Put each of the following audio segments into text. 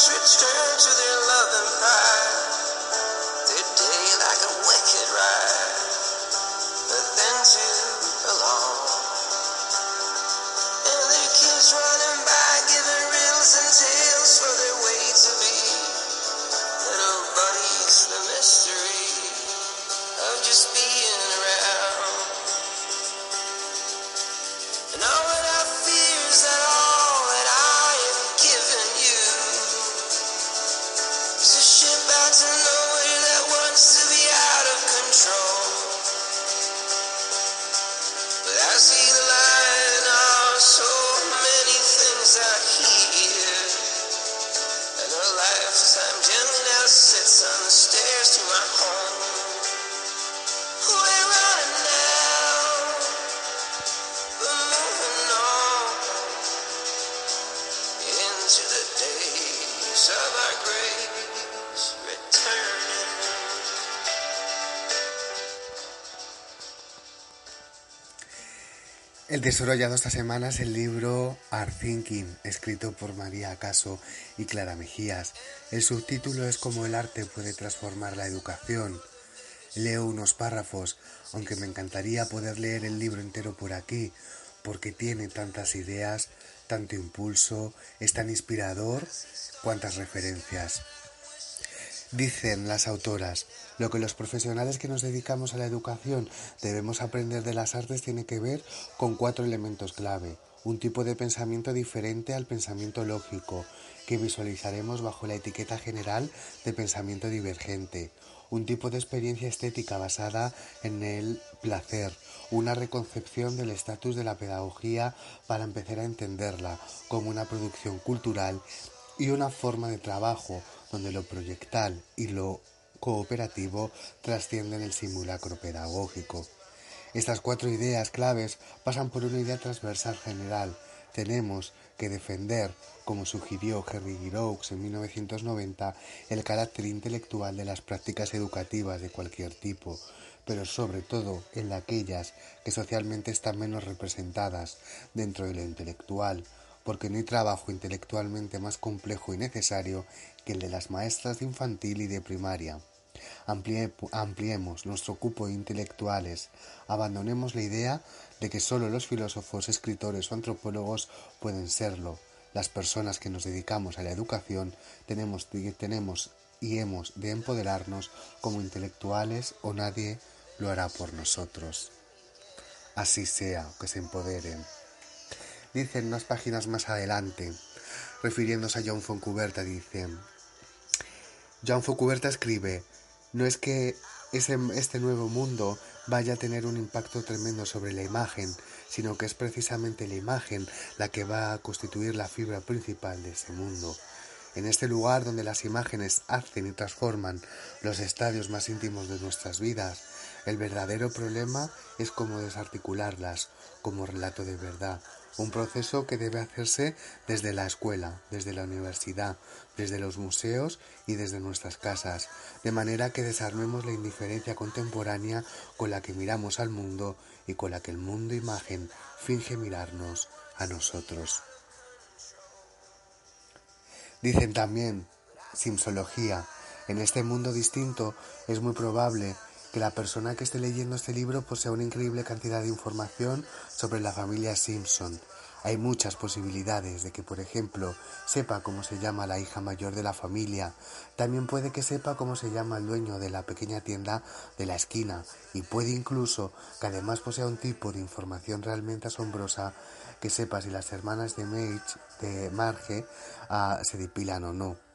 switched her to their love and pride. El tesoro hallado esta semana es el libro Art Thinking, escrito por María Acaso y Clara Mejías. El subtítulo es Cómo el arte puede transformar la educación. Leo unos párrafos, aunque me encantaría poder leer el libro entero por aquí, porque tiene tantas ideas, tanto impulso, es tan inspirador, cuantas referencias. Dicen las autoras, lo que los profesionales que nos dedicamos a la educación debemos aprender de las artes tiene que ver con cuatro elementos clave. Un tipo de pensamiento diferente al pensamiento lógico, que visualizaremos bajo la etiqueta general de pensamiento divergente. Un tipo de experiencia estética basada en el placer, una reconcepción del estatus de la pedagogía para empezar a entenderla como una producción cultural y una forma de trabajo donde lo proyectal y lo cooperativo trascienden el simulacro pedagógico. Estas cuatro ideas claves pasan por una idea transversal general. Tenemos que defender, como sugirió Henry Giroux en 1990, el carácter intelectual de las prácticas educativas de cualquier tipo, pero sobre todo en aquellas que socialmente están menos representadas dentro de lo intelectual, porque no hay trabajo intelectualmente más complejo y necesario que el de las maestras de infantil y de primaria. ampliemos nuestro cupo de intelectuales, abandonemos la idea de que solo los filósofos, escritores o antropólogos pueden serlo. Las personas que nos dedicamos a la educación tenemos, tenemos y hemos de empoderarnos como intelectuales o nadie lo hará por nosotros. Así sea, que se empoderen dicen unas páginas más adelante, refiriéndose a John Foncuberta, dice, John Foncuberta escribe, no es que este nuevo mundo vaya a tener un impacto tremendo sobre la imagen, sino que es precisamente la imagen la que va a constituir la fibra principal de ese mundo. En este lugar donde las imágenes hacen y transforman los estadios más íntimos de nuestras vidas, el verdadero problema es cómo desarticularlas como relato de verdad, un proceso que debe hacerse desde la escuela, desde la universidad, desde los museos y desde nuestras casas, de manera que desarmemos la indiferencia contemporánea con la que miramos al mundo y con la que el mundo imagen finge mirarnos a nosotros. Dicen también, simsología, en este mundo distinto es muy probable que la persona que esté leyendo este libro posea una increíble cantidad de información sobre la familia Simpson. Hay muchas posibilidades de que, por ejemplo, sepa cómo se llama la hija mayor de la familia. También puede que sepa cómo se llama el dueño de la pequeña tienda de la esquina. Y puede incluso que además posea un tipo de información realmente asombrosa que sepa si las hermanas de, de Marge ah, se depilan o no.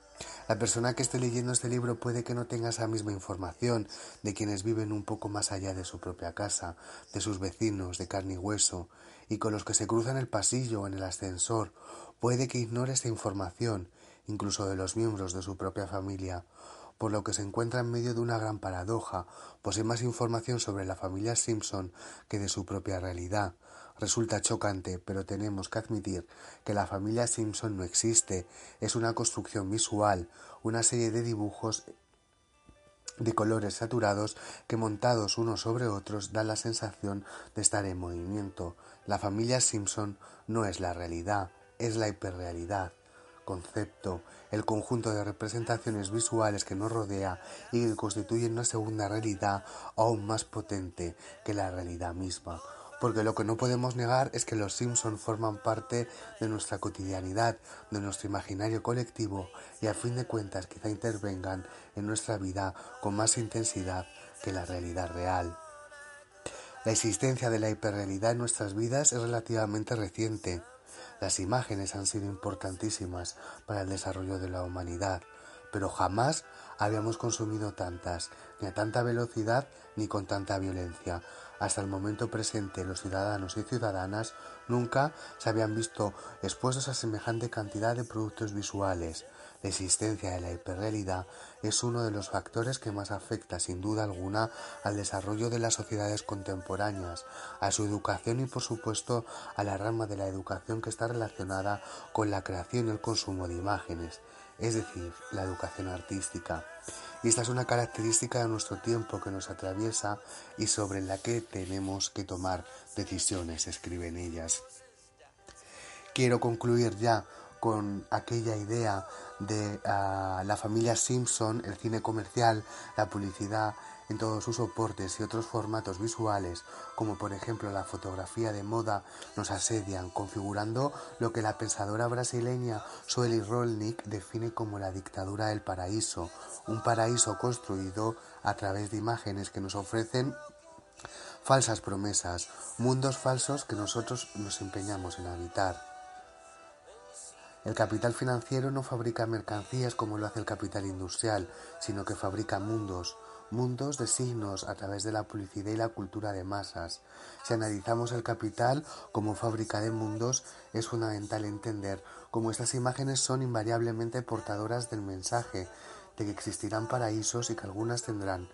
La persona que esté leyendo este libro puede que no tenga esa misma información de quienes viven un poco más allá de su propia casa, de sus vecinos de carne y hueso, y con los que se cruzan el pasillo o en el ascensor. Puede que ignore esta información, incluso de los miembros de su propia familia, por lo que se encuentra en medio de una gran paradoja, posee más información sobre la familia Simpson que de su propia realidad. Resulta chocante, pero tenemos que admitir que la familia Simpson no existe, es una construcción visual, una serie de dibujos de colores saturados que montados unos sobre otros dan la sensación de estar en movimiento. La familia Simpson no es la realidad, es la hiperrealidad concepto, el conjunto de representaciones visuales que nos rodea y que constituyen una segunda realidad aún más potente que la realidad misma. Porque lo que no podemos negar es que los Simpson forman parte de nuestra cotidianidad, de nuestro imaginario colectivo y a fin de cuentas quizá intervengan en nuestra vida con más intensidad que la realidad real. La existencia de la hiperrealidad en nuestras vidas es relativamente reciente. Las imágenes han sido importantísimas para el desarrollo de la humanidad, pero jamás habíamos consumido tantas, ni a tanta velocidad ni con tanta violencia. Hasta el momento presente los ciudadanos y ciudadanas nunca se habían visto expuestos a semejante cantidad de productos visuales. La existencia de la hiperrealidad es uno de los factores que más afecta sin duda alguna al desarrollo de las sociedades contemporáneas, a su educación y por supuesto a la rama de la educación que está relacionada con la creación y el consumo de imágenes, es decir, la educación artística. Y esta es una característica de nuestro tiempo que nos atraviesa y sobre la que tenemos que tomar decisiones, escriben ellas. Quiero concluir ya con aquella idea de ah, la familia Simpson, el cine comercial, la publicidad en todos sus soportes y otros formatos visuales, como por ejemplo la fotografía de moda, nos asedian, configurando lo que la pensadora brasileña Sueli Rolnik define como la dictadura del paraíso, un paraíso construido a través de imágenes que nos ofrecen falsas promesas, mundos falsos que nosotros nos empeñamos en habitar. El capital financiero no fabrica mercancías como lo hace el capital industrial, sino que fabrica mundos, mundos de signos a través de la publicidad y la cultura de masas. Si analizamos el capital como fábrica de mundos, es fundamental entender cómo estas imágenes son invariablemente portadoras del mensaje de que existirán paraísos y que algunas tendrán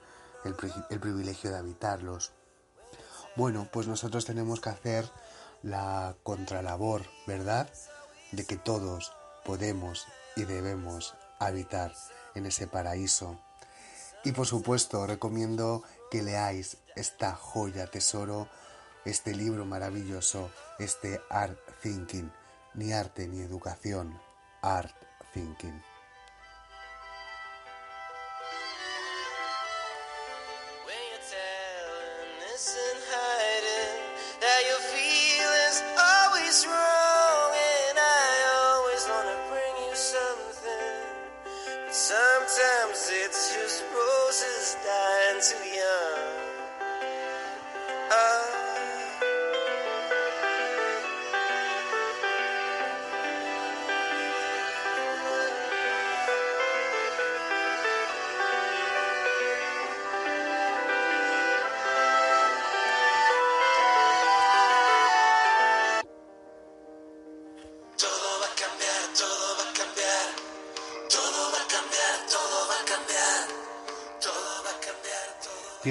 el, el privilegio de habitarlos. Bueno, pues nosotros tenemos que hacer la contralabor, ¿verdad? De que todos podemos y debemos habitar en ese paraíso. Y por supuesto recomiendo que leáis esta joya tesoro, este libro maravilloso, este Art Thinking, ni arte ni educación, Art Thinking.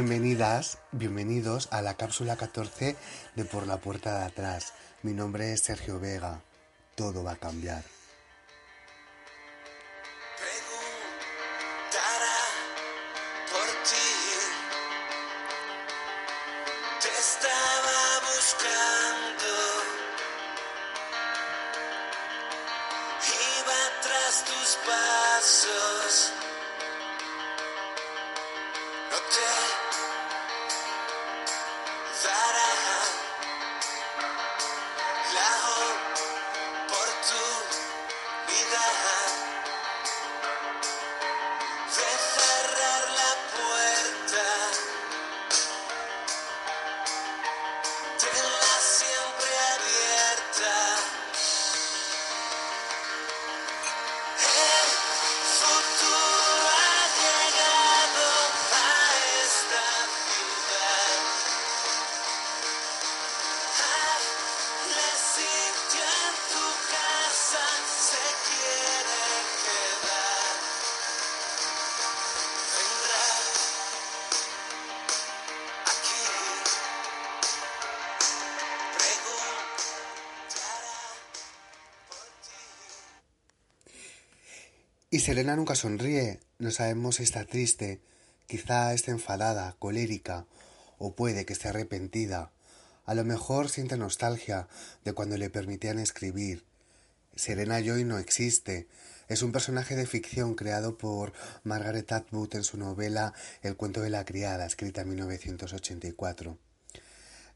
Bienvenidas, bienvenidos a la cápsula 14 de Por la Puerta de Atrás. Mi nombre es Sergio Vega. Todo va a cambiar. Y Serena nunca sonríe, no sabemos si está triste, quizá esté enfadada, colérica, o puede que esté arrepentida. A lo mejor siente nostalgia de cuando le permitían escribir. Serena Joy no existe, es un personaje de ficción creado por Margaret Atwood en su novela El cuento de la criada, escrita en 1984.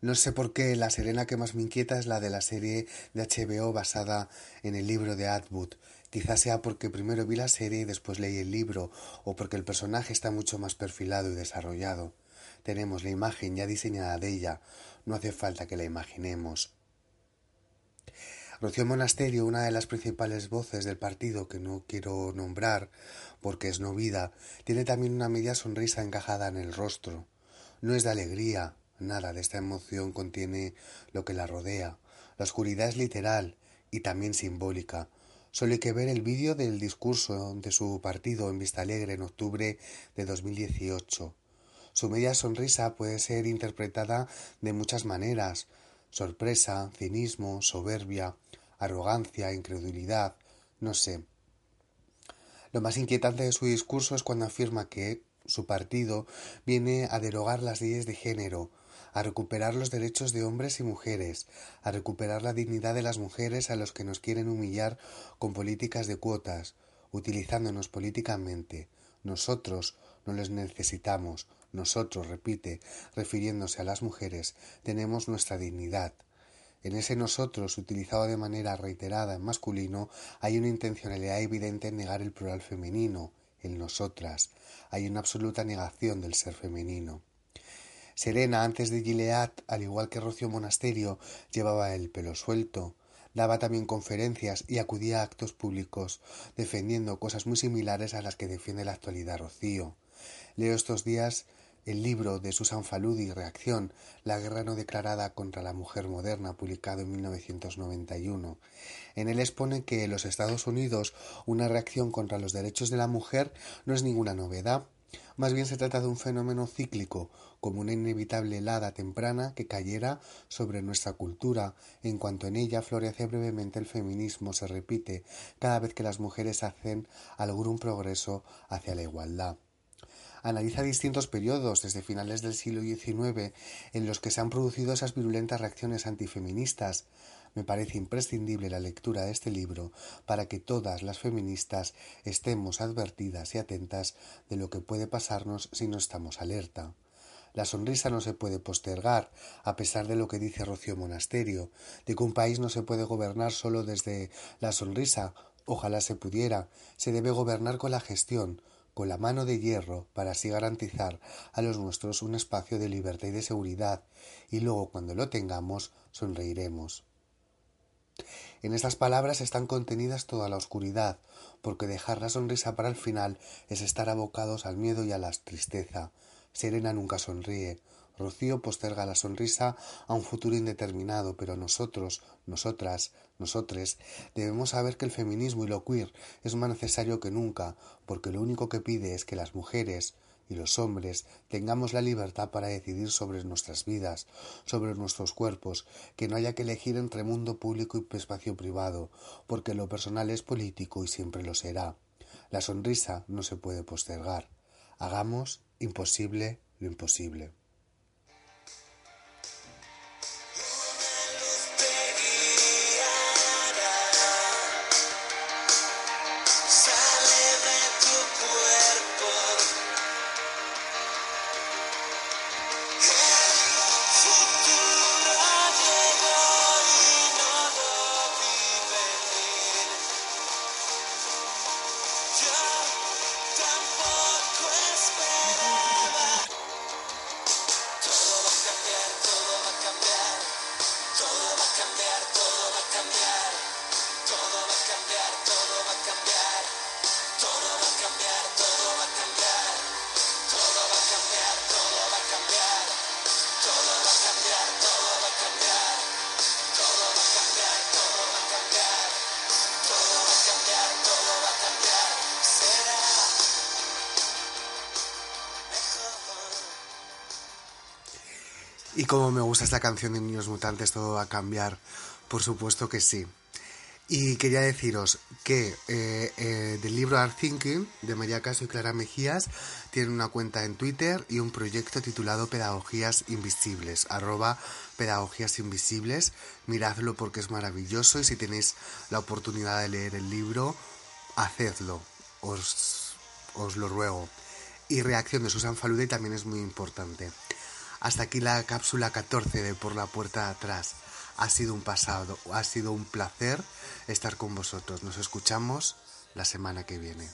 No sé por qué la Serena que más me inquieta es la de la serie de HBO basada en el libro de Atwood. Quizás sea porque primero vi la serie y después leí el libro, o porque el personaje está mucho más perfilado y desarrollado. Tenemos la imagen ya diseñada de ella, no hace falta que la imaginemos. Rocío Monasterio, una de las principales voces del partido que no quiero nombrar porque es no vida, tiene también una media sonrisa encajada en el rostro. No es de alegría, nada de esta emoción contiene lo que la rodea. La oscuridad es literal y también simbólica. Solo hay que ver el vídeo del discurso de su partido en Vista Alegre en octubre de 2018. Su media sonrisa puede ser interpretada de muchas maneras sorpresa, cinismo, soberbia, arrogancia, incredulidad, no sé. Lo más inquietante de su discurso es cuando afirma que su partido viene a derogar las leyes de género, a recuperar los derechos de hombres y mujeres, a recuperar la dignidad de las mujeres a los que nos quieren humillar con políticas de cuotas, utilizándonos políticamente. Nosotros no les necesitamos, nosotros, repite, refiriéndose a las mujeres, tenemos nuestra dignidad. En ese nosotros, utilizado de manera reiterada en masculino, hay una intencionalidad evidente en negar el plural femenino, el nosotras. Hay una absoluta negación del ser femenino. Serena, antes de Gilead, al igual que Rocío Monasterio, llevaba el pelo suelto, daba también conferencias y acudía a actos públicos, defendiendo cosas muy similares a las que defiende la actualidad Rocío. Leo estos días el libro de Susan Faludi, Reacción, la guerra no declarada contra la mujer moderna, publicado en 1991. En él expone que en los Estados Unidos una reacción contra los derechos de la mujer no es ninguna novedad, más bien se trata de un fenómeno cíclico, como una inevitable helada temprana que cayera sobre nuestra cultura, en cuanto en ella florece brevemente el feminismo, se repite cada vez que las mujeres hacen algún progreso hacia la igualdad analiza distintos periodos desde finales del siglo XIX en los que se han producido esas virulentas reacciones antifeministas. Me parece imprescindible la lectura de este libro para que todas las feministas estemos advertidas y atentas de lo que puede pasarnos si no estamos alerta. La sonrisa no se puede postergar, a pesar de lo que dice Rocío Monasterio, de que un país no se puede gobernar solo desde la sonrisa. Ojalá se pudiera. Se debe gobernar con la gestión, con la mano de hierro para así garantizar a los nuestros un espacio de libertad y de seguridad, y luego cuando lo tengamos sonreiremos. En estas palabras están contenidas toda la oscuridad, porque dejar la sonrisa para el final es estar abocados al miedo y a la tristeza. Serena nunca sonríe, Rocío posterga la sonrisa a un futuro indeterminado, pero nosotros, nosotras, nosotres, debemos saber que el feminismo y lo queer es más necesario que nunca, porque lo único que pide es que las mujeres y los hombres tengamos la libertad para decidir sobre nuestras vidas, sobre nuestros cuerpos, que no haya que elegir entre mundo público y espacio privado, porque lo personal es político y siempre lo será. La sonrisa no se puede postergar. Hagamos imposible lo imposible. cambiar, todo va a cambiar, todo va a cambiar, todo va a cambiar. Y como me gusta esta canción de Niños Mutantes, todo va a cambiar. Por supuesto que sí. Y quería deciros que eh, eh, del libro Art Thinking de María Caso y Clara Mejías tienen una cuenta en Twitter y un proyecto titulado Pedagogías Invisibles, arroba Pedagogías Invisibles. Miradlo porque es maravilloso y si tenéis la oportunidad de leer el libro, hacedlo, os, os lo ruego. Y reacción de Susan Faludey también es muy importante. Hasta aquí la cápsula 14 de Por la Puerta de Atrás. Ha sido un pasado, ha sido un placer estar con vosotros. Nos escuchamos la semana que viene.